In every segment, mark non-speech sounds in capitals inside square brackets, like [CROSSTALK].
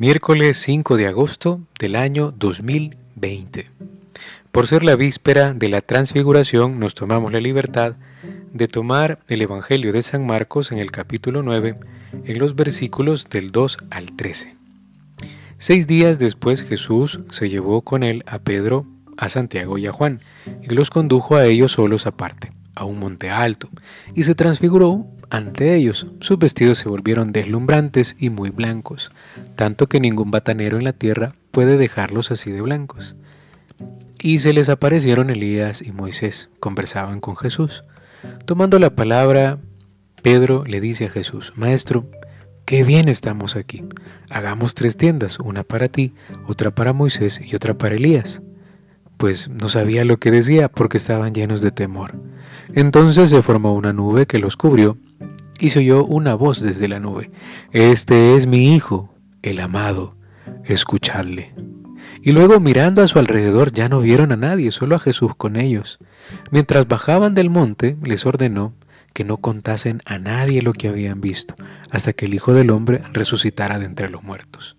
Miércoles 5 de agosto del año 2020. Por ser la víspera de la transfiguración, nos tomamos la libertad de tomar el Evangelio de San Marcos en el capítulo 9, en los versículos del 2 al 13. Seis días después Jesús se llevó con él a Pedro, a Santiago y a Juan, y los condujo a ellos solos aparte, a un monte alto, y se transfiguró ante ellos. Sus vestidos se volvieron deslumbrantes y muy blancos, tanto que ningún batanero en la tierra puede dejarlos así de blancos. Y se les aparecieron Elías y Moisés, conversaban con Jesús. Tomando la palabra, Pedro le dice a Jesús, Maestro, qué bien estamos aquí. Hagamos tres tiendas, una para ti, otra para Moisés y otra para Elías. Pues no sabía lo que decía porque estaban llenos de temor. Entonces se formó una nube que los cubrió y se oyó una voz desde la nube. Este es mi Hijo, el amado, escuchadle. Y luego mirando a su alrededor ya no vieron a nadie, solo a Jesús con ellos. Mientras bajaban del monte, les ordenó que no contasen a nadie lo que habían visto, hasta que el Hijo del Hombre resucitara de entre los muertos.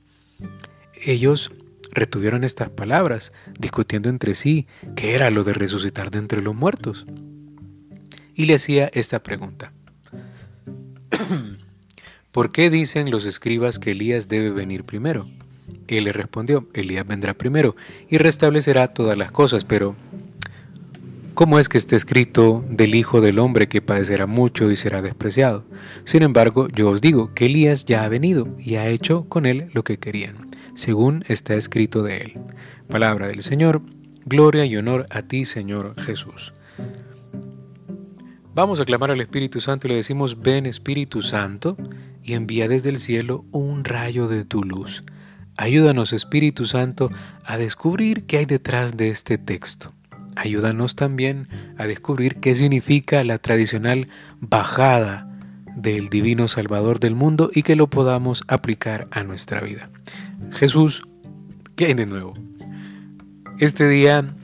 Ellos retuvieron estas palabras, discutiendo entre sí qué era lo de resucitar de entre los muertos. Y le hacía esta pregunta. [CLEARS THROAT] ¿Por qué dicen los escribas que Elías debe venir primero? Él le respondió, Elías vendrá primero y restablecerá todas las cosas, pero ¿cómo es que está escrito del Hijo del Hombre que padecerá mucho y será despreciado? Sin embargo, yo os digo que Elías ya ha venido y ha hecho con él lo que querían, según está escrito de él. Palabra del Señor, gloria y honor a ti, Señor Jesús. Vamos a clamar al Espíritu Santo y le decimos, ven Espíritu Santo, y envía desde el cielo un rayo de tu luz. Ayúdanos Espíritu Santo a descubrir qué hay detrás de este texto. Ayúdanos también a descubrir qué significa la tradicional bajada del Divino Salvador del mundo y que lo podamos aplicar a nuestra vida. Jesús, ¿qué hay de nuevo? Este día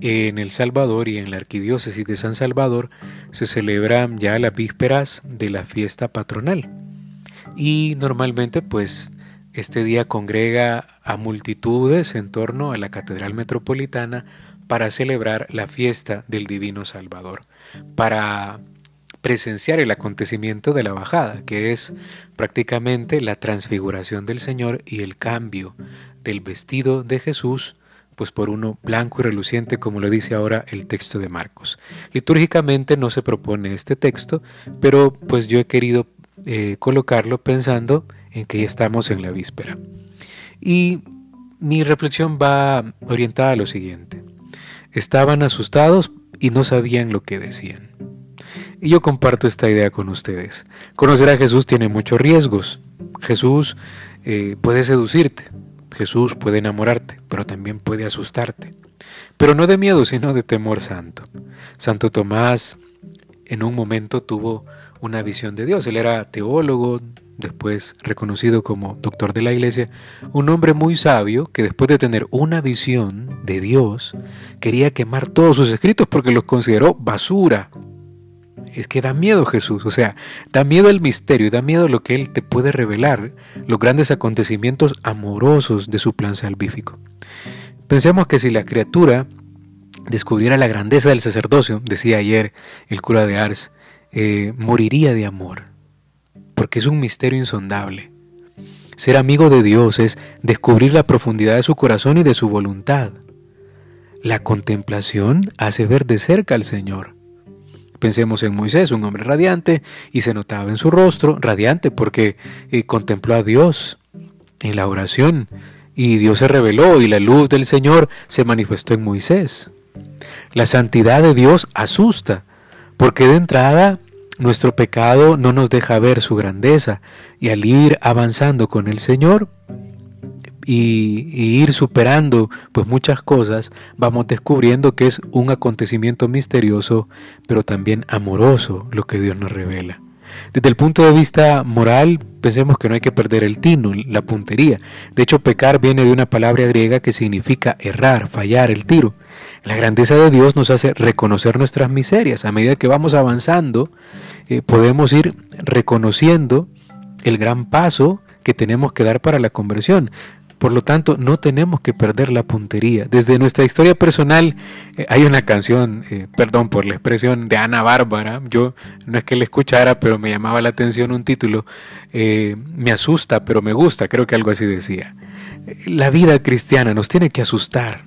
en El Salvador y en la Arquidiócesis de San Salvador se celebran ya las vísperas de la fiesta patronal. Y normalmente pues este día congrega a multitudes en torno a la Catedral Metropolitana para celebrar la fiesta del Divino Salvador, para presenciar el acontecimiento de la bajada, que es prácticamente la transfiguración del Señor y el cambio del vestido de Jesús pues por uno blanco y reluciente, como lo dice ahora el texto de Marcos. Litúrgicamente no se propone este texto, pero pues yo he querido eh, colocarlo pensando en que ya estamos en la víspera. Y mi reflexión va orientada a lo siguiente. Estaban asustados y no sabían lo que decían. Y yo comparto esta idea con ustedes. Conocer a Jesús tiene muchos riesgos. Jesús eh, puede seducirte, Jesús puede enamorarte, pero también puede asustarte. Pero no de miedo, sino de temor santo. Santo Tomás en un momento tuvo una visión de Dios. Él era teólogo, después reconocido como doctor de la iglesia, un hombre muy sabio que después de tener una visión de Dios, quería quemar todos sus escritos porque los consideró basura es que da miedo Jesús, o sea, da miedo el misterio, da miedo lo que Él te puede revelar, los grandes acontecimientos amorosos de su plan salvífico. Pensemos que si la criatura descubriera la grandeza del sacerdocio, decía ayer el cura de Ars, eh, moriría de amor, porque es un misterio insondable. Ser amigo de Dios es descubrir la profundidad de su corazón y de su voluntad. La contemplación hace ver de cerca al Señor. Pensemos en Moisés, un hombre radiante, y se notaba en su rostro radiante porque eh, contempló a Dios en la oración, y Dios se reveló y la luz del Señor se manifestó en Moisés. La santidad de Dios asusta, porque de entrada nuestro pecado no nos deja ver su grandeza, y al ir avanzando con el Señor, y, ir superando pues muchas cosas, vamos descubriendo que es un acontecimiento misterioso, pero también amoroso lo que Dios nos revela. Desde el punto de vista moral, pensemos que no hay que perder el tino, la puntería. De hecho, pecar viene de una palabra griega que significa errar, fallar, el tiro. La grandeza de Dios nos hace reconocer nuestras miserias. A medida que vamos avanzando, eh, podemos ir reconociendo el gran paso que tenemos que dar para la conversión. Por lo tanto, no tenemos que perder la puntería. Desde nuestra historia personal eh, hay una canción, eh, perdón por la expresión, de Ana Bárbara. Yo no es que la escuchara, pero me llamaba la atención un título. Eh, me asusta, pero me gusta, creo que algo así decía. La vida cristiana nos tiene que asustar.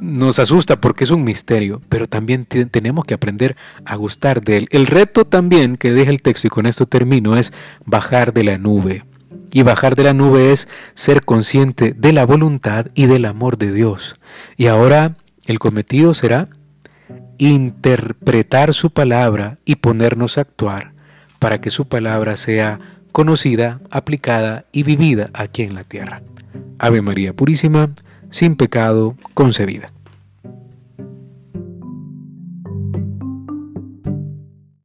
Nos asusta porque es un misterio, pero también tenemos que aprender a gustar de él. El reto también que deja el texto, y con esto termino, es bajar de la nube y bajar de la nube es ser consciente de la voluntad y del amor de Dios. Y ahora el cometido será interpretar su palabra y ponernos a actuar para que su palabra sea conocida, aplicada y vivida aquí en la tierra. Ave María Purísima, sin pecado concebida.